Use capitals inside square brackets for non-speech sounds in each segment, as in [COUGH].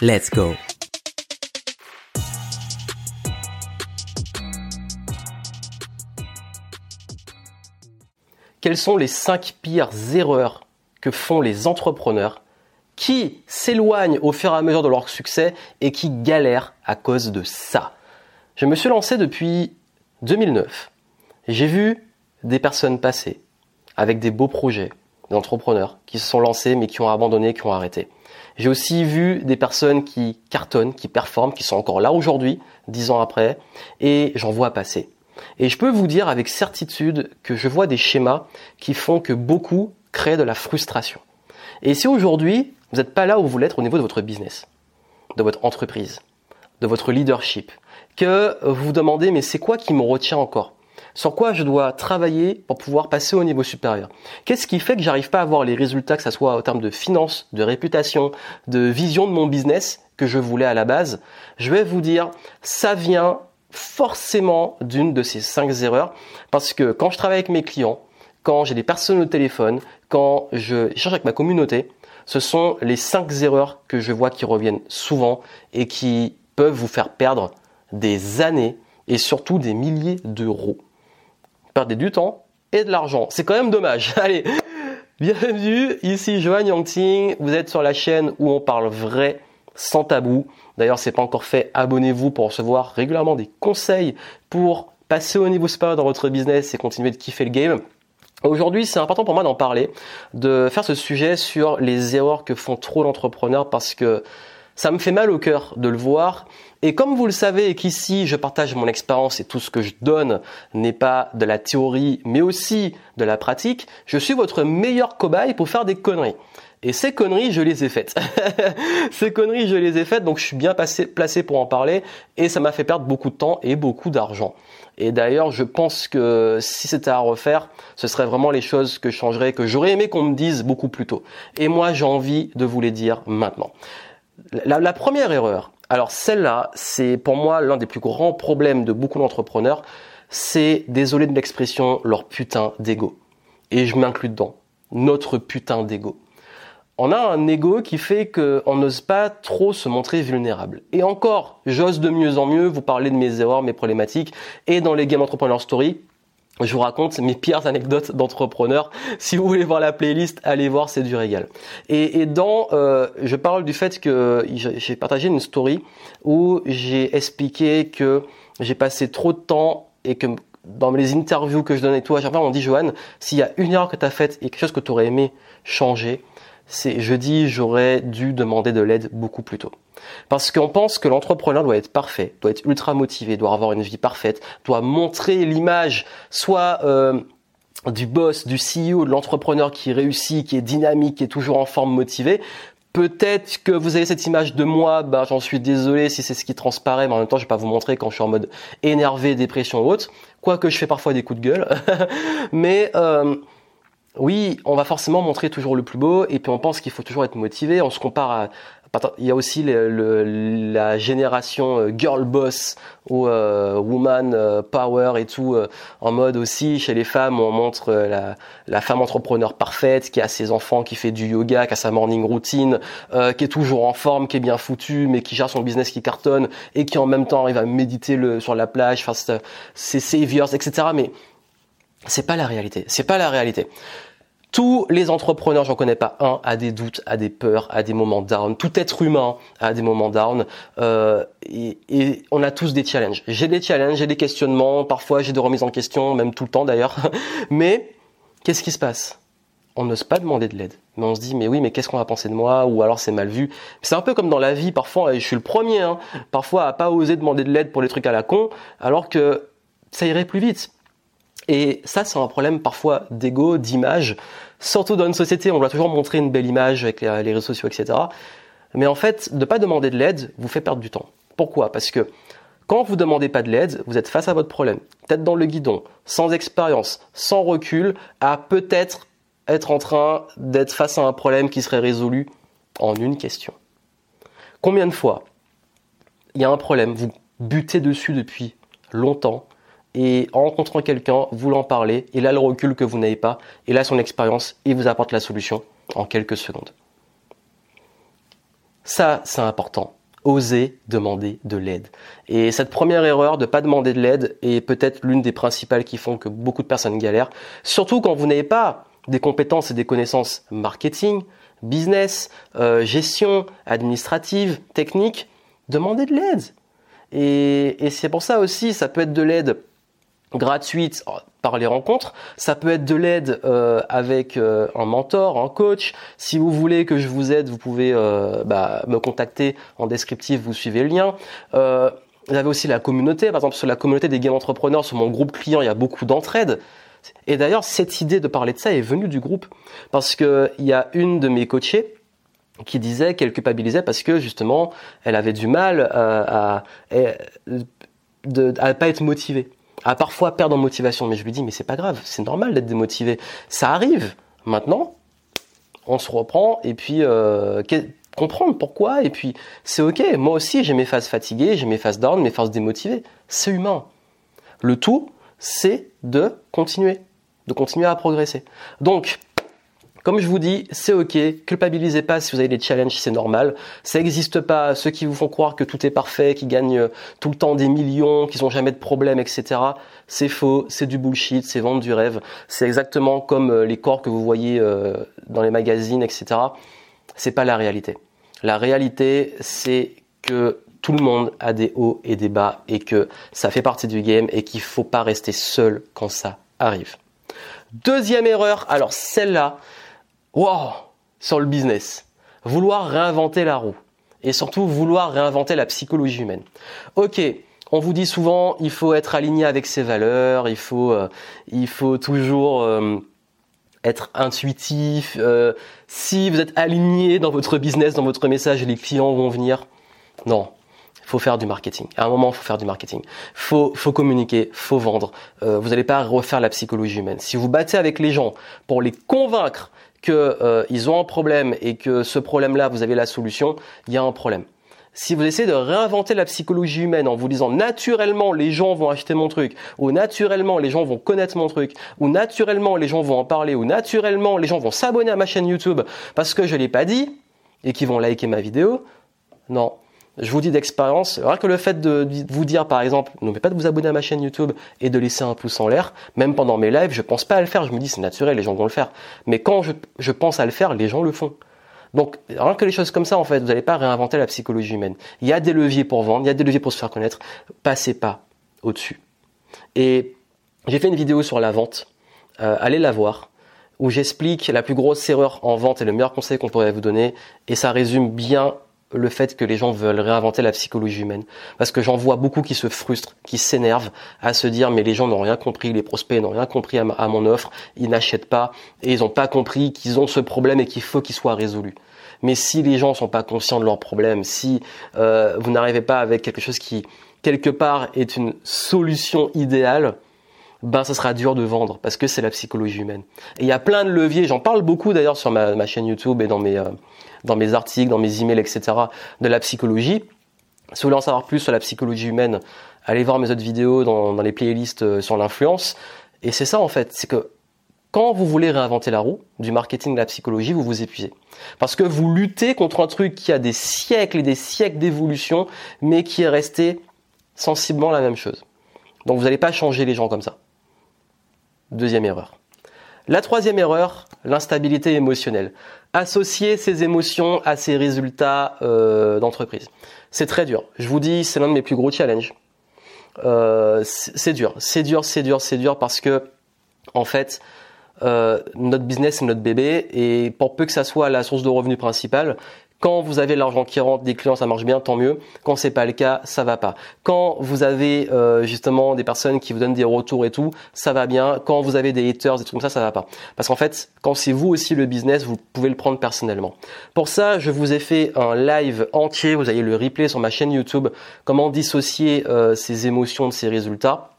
Let's go Quelles sont les 5 pires erreurs que font les entrepreneurs qui s'éloignent au fur et à mesure de leur succès et qui galèrent à cause de ça? Je me suis lancé depuis 2009. J'ai vu des personnes passer avec des beaux projets, des entrepreneurs qui se sont lancés mais qui ont abandonné, qui ont arrêté. J'ai aussi vu des personnes qui cartonnent, qui performent, qui sont encore là aujourd'hui, dix ans après, et j'en vois passer. Et je peux vous dire avec certitude que je vois des schémas qui font que beaucoup créent de la frustration. Et si aujourd'hui, vous n'êtes pas là où vous être au niveau de votre business, de votre entreprise, de votre leadership, que vous vous demandez mais c'est quoi qui me retient encore? Sur quoi je dois travailler pour pouvoir passer au niveau supérieur. Qu'est-ce qui fait que j'arrive pas à avoir les résultats, que ce soit en termes de finances, de réputation, de vision de mon business que je voulais à la base? Je vais vous dire, ça vient forcément d'une de ces cinq erreurs, parce que quand je travaille avec mes clients, quand j'ai des personnes au téléphone, quand je cherche avec ma communauté, ce sont les cinq erreurs que je vois qui reviennent souvent et qui peuvent vous faire perdre des années et surtout des milliers d'euros du temps et de l'argent. C'est quand même dommage. [LAUGHS] Allez, bienvenue, ici Johan Yangting. Vous êtes sur la chaîne où on parle vrai, sans tabou. D'ailleurs, c'est pas encore fait, abonnez-vous pour recevoir régulièrement des conseils pour passer au niveau supérieur dans votre business et continuer de kiffer le game. Aujourd'hui, c'est important pour moi d'en parler, de faire ce sujet sur les erreurs que font trop d'entrepreneurs parce que ça me fait mal au cœur de le voir. Et comme vous le savez et qu'ici je partage mon expérience et tout ce que je donne n'est pas de la théorie mais aussi de la pratique, je suis votre meilleur cobaye pour faire des conneries. Et ces conneries, je les ai faites. [LAUGHS] ces conneries, je les ai faites, donc je suis bien placé pour en parler et ça m'a fait perdre beaucoup de temps et beaucoup d'argent. Et d'ailleurs, je pense que si c'était à refaire, ce serait vraiment les choses que je changerais, que j'aurais aimé qu'on me dise beaucoup plus tôt. Et moi, j'ai envie de vous les dire maintenant. La, première erreur, alors celle-là, c'est pour moi l'un des plus grands problèmes de beaucoup d'entrepreneurs, c'est, désolé de l'expression, leur putain d'ego. Et je m'inclus dedans, notre putain d'ego. On a un ego qui fait qu'on n'ose pas trop se montrer vulnérable. Et encore, j'ose de mieux en mieux vous parler de mes erreurs, mes problématiques, et dans les Game Entrepreneur Story, je vous raconte mes pires anecdotes d'entrepreneurs. Si vous voulez voir la playlist, allez voir, c'est du régal. Et, dans, euh, je parle du fait que j'ai partagé une story où j'ai expliqué que j'ai passé trop de temps et que dans les interviews que je donnais toi, chaque fois on dit Johan, s'il y a une erreur que tu as faite et quelque chose que tu aurais aimé changer, c'est je j'aurais dû demander de l'aide beaucoup plus tôt. Parce qu'on pense que l'entrepreneur doit être parfait, doit être ultra motivé, doit avoir une vie parfaite, doit montrer l'image soit euh, du boss, du CEO, de l'entrepreneur qui réussit, qui est dynamique, qui est toujours en forme, motivé. Peut-être que vous avez cette image de moi, ben j'en suis désolé si c'est ce qui transparaît, mais en même temps je vais pas vous montrer quand je suis en mode énervé, dépression ou autre. Quoique je fais parfois des coups de gueule, [LAUGHS] mais euh, oui, on va forcément montrer toujours le plus beau, et puis on pense qu'il faut toujours être motivé. On se compare à, il y a aussi la génération euh, girl boss ou euh, woman euh, power et tout en mode aussi chez les femmes on montre la, femme entrepreneur parfaite qui a ses enfants qui fait du yoga qui a sa morning routine qui est toujours en forme qui est bien foutue mais qui gère son business qui cartonne et qui en même temps arrive à méditer sur la plage faire ses saviors etc mais c'est pas la réalité. C'est pas la réalité tous les entrepreneurs, j'en connais pas un, a des doutes, a des peurs, a des moments down. Tout être humain a des moments down. Euh, et, on a tous des challenges. J'ai des challenges, j'ai des questionnements. Parfois, j'ai des remises en question, même tout le temps d'ailleurs. [LAUGHS] Mais qu'est-ce qui se passe? On n'ose pas demander de l'aide. Mais on se dit, mais oui, mais qu'est-ce qu'on va penser de moi? Ou alors c'est mal vu. C'est un peu comme dans la vie. Parfois, et je suis le premier, hein, parfois à pas oser demander de l'aide pour les trucs à la con, alors que ça irait plus vite. Et ça, c'est un problème parfois d'ego, d'image. Surtout dans une société, on doit toujours montrer une belle image avec les réseaux sociaux, etc. Mais en fait, ne pas demander de l'aide vous fait perdre du temps. Pourquoi? Parce que quand vous ne demandez pas de l'aide, vous êtes face à votre problème, tête dans le guidon, sans expérience, sans recul, à peut-être être en train d'être face à un problème qui serait résolu en une question. Combien de fois il y a un problème, vous butez dessus depuis longtemps, et en rencontrant quelqu'un, vous l'en parlez, et là le recul que vous n'avez pas, et là son expérience, il vous apporte la solution en quelques secondes. Ça, c'est important. Oser demander de l'aide. Et cette première erreur de ne pas demander de l'aide est peut-être l'une des principales qui font que beaucoup de personnes galèrent. Surtout quand vous n'avez pas des compétences et des connaissances marketing, business, euh, gestion, administrative, technique. Demandez de l'aide. et c'est pour ça aussi, ça peut être de l'aide gratuite euh, par les rencontres. Ça peut être de l'aide euh, avec euh, un mentor, un coach. Si vous voulez que je vous aide, vous pouvez bah, me contacter en descriptif, vous suivez le lien. vous avez aussi la communauté, par exemple sur la communauté des game entrepreneurs, sur mon groupe client, il y a beaucoup d'entraide. Et d'ailleurs, cette idée de parler de ça est venue du groupe parce que il y a une de mes coachées qui disait qu'elle culpabilisait parce que justement, elle avait du mal à, à, à pas être motivée à parfois perdre en motivation. Mais je lui dis, mais c'est pas grave, c'est normal d'être démotivé. Ça arrive. Maintenant, on se reprend et puis euh, comprendre pourquoi. Et puis, c'est ok. Moi aussi, j'ai mes phases fatiguées, j'ai mes phases down, mes phases démotivées. C'est humain. Le tout, c'est de continuer, de continuer à progresser. Donc, comme je vous dis, c'est ok, culpabilisez pas si vous avez des challenges, c'est normal. Ça n'existe pas, ceux qui vous font croire que tout est parfait, qui gagnent euh, tout le temps des millions, qui n'ont jamais de problème, etc. C'est faux, c'est du bullshit, c'est vendre du rêve. C'est exactement comme euh, les corps que vous voyez euh, dans les magazines, etc. C'est pas la réalité. La réalité, c'est que tout le monde a des hauts et des bas et que ça fait partie du game et qu'il faut pas rester seul quand ça arrive. Deuxième erreur, alors celle-là, wow, sur le business. Vouloir réinventer la roue. Et surtout vouloir réinventer la psychologie humaine. Ok, on vous dit souvent il faut être aligné avec ses valeurs, il faut, euh, il faut toujours euh, être intuitif. Euh, si vous êtes aligné dans votre business, dans votre message, les clients vont venir. Non, faut faire du marketing. À un moment, faut faire du marketing. Faut, faut communiquer, faut vendre. vous n'allez pas refaire la psychologie humaine. Si vous battez avec les gens pour les convaincre qu'ils euh, ont un problème et que ce problème-là, vous avez la solution, il y a un problème. Si vous essayez de réinventer la psychologie humaine en vous disant naturellement les gens vont acheter mon truc, ou naturellement les gens vont connaître mon truc, ou naturellement les gens vont en parler, ou naturellement les gens vont s'abonner à ma chaîne YouTube parce que je l'ai pas dit et qu'ils vont liker ma vidéo, non, je vous dis d'expérience, rien que le fait de vous dire par exemple, n'oubliez pas de vous abonner à ma chaîne YouTube et de laisser un pouce en l'air, même pendant mes lives, je pense pas à le faire, je me dis c'est naturel, les gens vont le faire. Mais quand je, pense à le faire, les gens le font. Donc rien que les choses comme ça, en fait, vous n'allez pas réinventer la psychologie humaine. Il y a des leviers pour vendre, il y a des leviers pour se faire connaître, passez pas au-dessus. Et j'ai fait une vidéo sur la vente, euh, allez la voir où j'explique la plus grosse erreur en vente et le meilleur conseil qu'on pourrait vous donner, et ça résume bien le fait que les gens veulent réinventer la psychologie humaine. Parce que j'en vois beaucoup qui se frustrent, qui s'énervent à se dire mais les gens n'ont rien compris, les prospects n'ont rien compris à, mon offre, ils n'achètent pas et ils n'ont pas compris qu'ils ont ce problème et qu'il faut qu'il soit résolu. Mais si les gens sont pas conscients de leur problème, si euh, vous n'arrivez pas avec quelque chose qui quelque part est une solution idéale, ben ça sera dur de vendre parce que c'est la psychologie humaine. Et il y a plein de leviers, j'en parle beaucoup d'ailleurs sur ma, chaîne YouTube et dans mes, euh, dans mes articles, dans mes emails, etc. de la psychologie. Si vous voulez en savoir plus sur la psychologie humaine, allez voir mes autres vidéos dans, dans les playlists euh, sur l'influence. Et c'est ça en fait, c'est que quand vous voulez réinventer la roue du marketing de la psychologie, vous vous épuisez. Parce que vous luttez contre un truc qui a des siècles et des siècles d'évolution, mais qui est resté sensiblement la même chose. Donc vous n'allez pas changer les gens comme ça. Deuxième erreur. La troisième erreur, l'instabilité émotionnelle. Associer ses émotions à ses résultats euh, d'entreprise. C'est très dur. Je vous dis, c'est l'un de mes plus gros challenges. Euh, c'est dur, c'est dur, c'est dur, c'est dur parce que, en fait, euh, notre business c'est notre bébé et pour peu que ça soit la source de revenus principale, Quand vous avez l'argent qui rentre, des clients, ça marche bien, tant mieux. Quand c'est pas le cas, ça va pas. Quand vous avez euh, justement des personnes qui vous donnent des retours et tout, ça va bien. Quand vous avez des haters, des trucs comme ça, ça va pas. Parce qu'en fait, quand c'est vous aussi le business, vous pouvez le prendre personnellement. Pour ça, je vous ai fait un live entier. Vous avez le replay sur ma chaîne YouTube. Comment dissocier euh, ces émotions de ces résultats.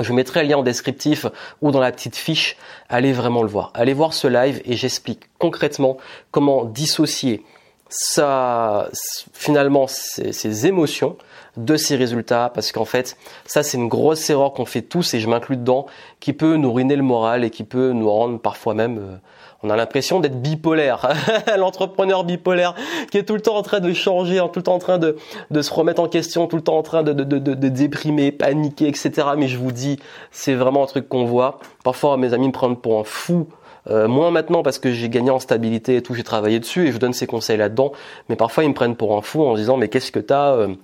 Je mettrai le lien en descriptif ou dans la petite fiche. Allez vraiment le voir. Allez voir ce live et j'explique concrètement comment dissocier ça, finalement, ces, émotions de ces résultats, parce qu'en fait, ça c'est une grosse erreur qu'on fait tous, et je m'inclus dedans, qui peut nous ruiner le moral et qui peut nous rendre parfois même, euh, on a l'impression d'être bipolaire, [LAUGHS] l'entrepreneur bipolaire qui est tout le temps en train de changer, tout le temps en train de, de se remettre en question, tout le temps en train de, de, de, de déprimer, paniquer, etc. Mais je vous dis, c'est vraiment un truc qu'on voit. Parfois, mes amis me prennent pour un fou euh, moins maintenant parce que j'ai gagné en stabilité et tout, j'ai travaillé dessus et je donne ces conseils là-dedans. Mais parfois ils me prennent pour un fou en disant mais qu'est-ce que t'as euh,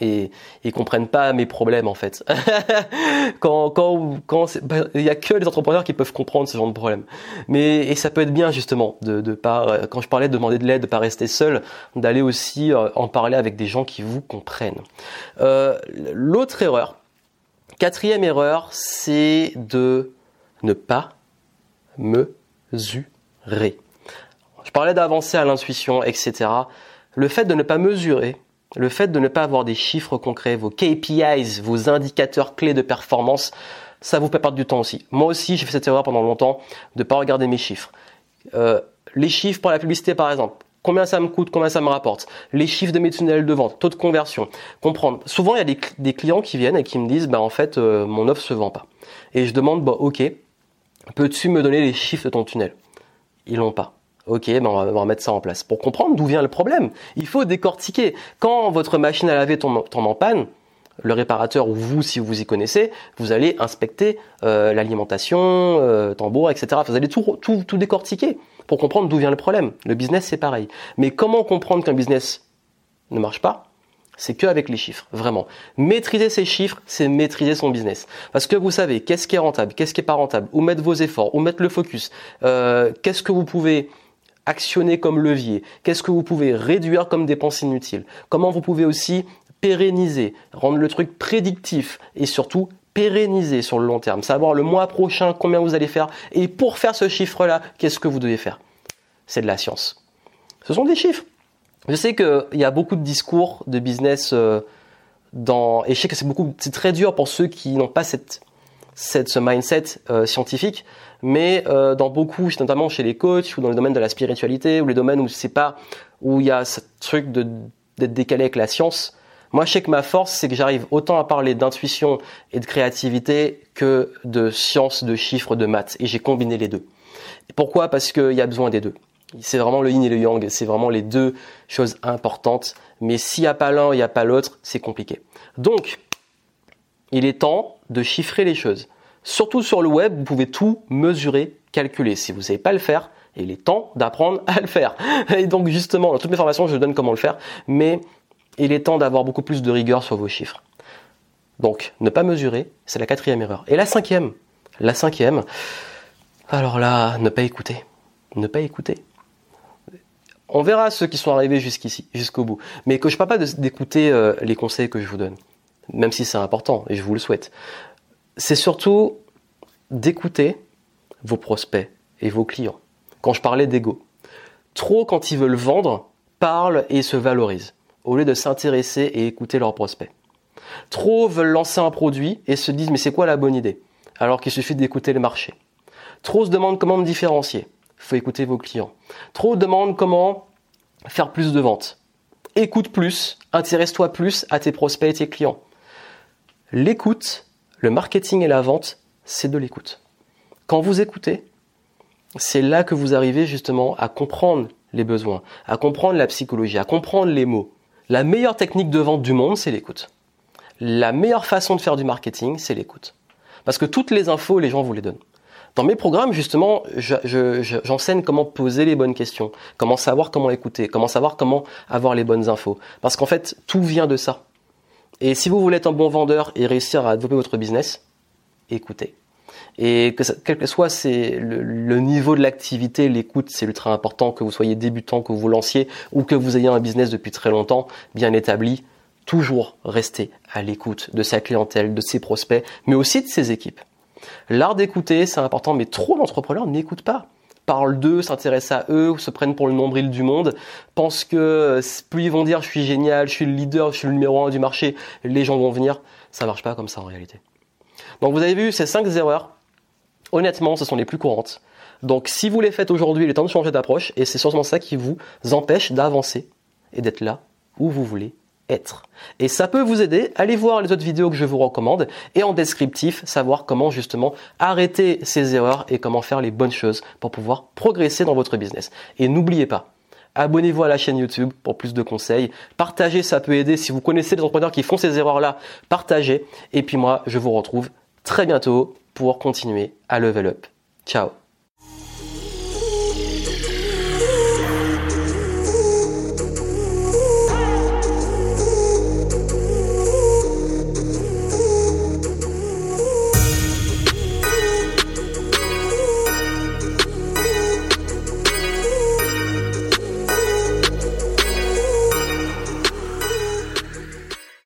et ils comprennent pas mes problèmes en fait. [LAUGHS] quand quand quand il y a que les entrepreneurs qui peuvent comprendre ce genre de problème. Mais et ça peut être bien justement de pas euh, quand je parlais de demander de l'aide, de pas rester seul, d'aller aussi en parler avec des gens qui vous comprennent. L'autre erreur, quatrième erreur, c'est de ne pas mesurer. Je parlais d'avancer à l'intuition, etc. Le fait de ne pas mesurer, le fait de ne pas avoir des chiffres concrets, vos KPIs, vos indicateurs clés de performance, ça vous fait perdre du temps aussi. Moi aussi, j'ai fait cette erreur pendant longtemps de ne pas regarder mes chiffres. Euh, les chiffres pour la publicité, par exemple. Combien ça me coûte, combien ça me rapporte. Les chiffres de mes tunnels de vente, taux de conversion. Comprendre. Souvent, il y a des, clients qui viennent et qui me disent, bah, en fait, euh, mon offre se vend pas. Et je demande, bah, ok, Peux-tu me donner les chiffres de ton tunnel? Ils l'ont pas. Ok, ben on, va, remettre ça en place. Pour comprendre d'où vient le problème, il faut décortiquer. Quand votre machine à laver tombe, en panne, le réparateur ou vous, si vous y connaissez, vous allez inspecter euh, l'alimentation, euh, tambour, etc. Vous allez tout décortiquer pour comprendre d'où vient le problème. Le business, c'est pareil. Mais comment comprendre qu'un business ne marche pas? C'est que avec les chiffres, vraiment. Maîtriser ces chiffres, c'est maîtriser son business. Parce que vous savez qu'est-ce qui est rentable, qu'est-ce qui est pas rentable, où mettre vos efforts, où mettre le focus, euh, qu'est-ce que vous pouvez actionner comme levier, qu'est-ce que vous pouvez réduire comme dépenses inutiles, comment vous pouvez aussi pérenniser, rendre le truc prédictif et surtout pérenniser sur le long terme, savoir le mois prochain combien vous allez faire et pour faire ce chiffre-là, qu'est-ce que vous devez faire. C'est de la science. Ce sont des chiffres. Je sais qu'il y a beaucoup de discours de business euh, dans, et je sais que c'est beaucoup, c'est très dur pour ceux qui n'ont pas cette, cette, ce mindset euh, scientifique, mais euh, dans beaucoup, notamment chez les coachs ou dans le domaine de la spiritualité ou les domaines où c'est pas, où il y a ce truc de, d'être décalé avec la science. Moi, je sais que ma force, c'est que j'arrive autant à parler d'intuition et de créativité que de science, de chiffres, de maths. Et j'ai combiné les deux. pourquoi? Parce qu'il y a besoin des deux. C'est vraiment le yin et le yang, c'est vraiment les deux choses importantes. Mais s'il n'y a pas l'un, il n'y a pas l'autre, c'est compliqué. Donc, il est temps de chiffrer les choses. Surtout sur le web, vous pouvez tout mesurer, calculer. Si vous ne savez pas le faire, il est temps d'apprendre à le faire. Et donc justement, dans toutes mes formations, je donne comment le faire, mais il est temps d'avoir beaucoup plus de rigueur sur vos chiffres. Donc, ne pas mesurer, c'est la quatrième erreur. Et la cinquième, la cinquième, alors là, ne pas écouter. Ne pas écouter on verra ceux qui sont arrivés jusqu'ici, jusqu'au bout. Mais que je ne parle pas d'écouter euh, les conseils que je vous donne, même si c'est important et je vous le souhaite. C'est surtout d'écouter vos prospects et vos clients. Quand je parlais d'ego, trop quand ils veulent vendre, parlent et se valorisent, au lieu de s'intéresser et écouter leurs prospects. Trop veulent lancer un produit et se disent mais c'est quoi la bonne idée? Alors qu'il suffit d'écouter le marché. Trop se demandent comment me différencier faut écouter vos clients. Trop demandent comment faire plus de ventes. Écoute plus, intéresse-toi plus à tes prospects et tes clients. L'écoute, le marketing et la vente, c'est de l'écoute. Quand vous écoutez, c'est là que vous arrivez justement à comprendre les besoins, à comprendre la psychologie, à comprendre les mots. La meilleure technique de vente du monde, c'est l'écoute. La meilleure façon de faire du marketing, c'est l'écoute. Parce que toutes les infos, les gens vous les donnent. Dans mes programmes, justement, j'enseigne comment poser les bonnes questions, comment savoir comment écouter, comment savoir comment avoir les bonnes infos. Parce qu'en fait, tout vient de ça. Et si vous voulez être un bon vendeur et réussir à développer votre business, écoutez. Et que quel que soit le, niveau de l'activité, l'écoute, c'est ultra important, que vous soyez débutant, que vous lanciez ou que vous ayez un business depuis très longtemps, bien établi, toujours rester à l'écoute de sa clientèle, de ses prospects, mais aussi de ses équipes. L'art d'écouter, c'est important, mais trop d'entrepreneurs n'écoutent pas parlent d'eux, s'intéressent à eux, se prennent pour le nombril du monde, pensent que plus ils vont dire je suis génial, je suis le leader, je suis le numéro un du marché, les gens vont venir. Ça marche pas comme ça en réalité. Donc vous avez vu ces cinq erreurs. Honnêtement, ce sont les plus courantes. Donc si vous les faites aujourd'hui, il est temps de changer d'approche et c'est sûrement ça qui vous empêche d'avancer et d'être là où vous voulez Et ça peut vous aider. Allez voir les autres vidéos que je vous recommande et en descriptif, savoir comment justement arrêter ces erreurs et comment faire les bonnes choses pour pouvoir progresser dans votre business. Et n'oubliez pas, abonnez-vous à la chaîne YouTube pour plus de conseils. Partagez, ça peut aider. Si vous connaissez des entrepreneurs qui font ces erreurs-là, partagez. Et puis moi, je vous retrouve très bientôt pour continuer à level up. Ciao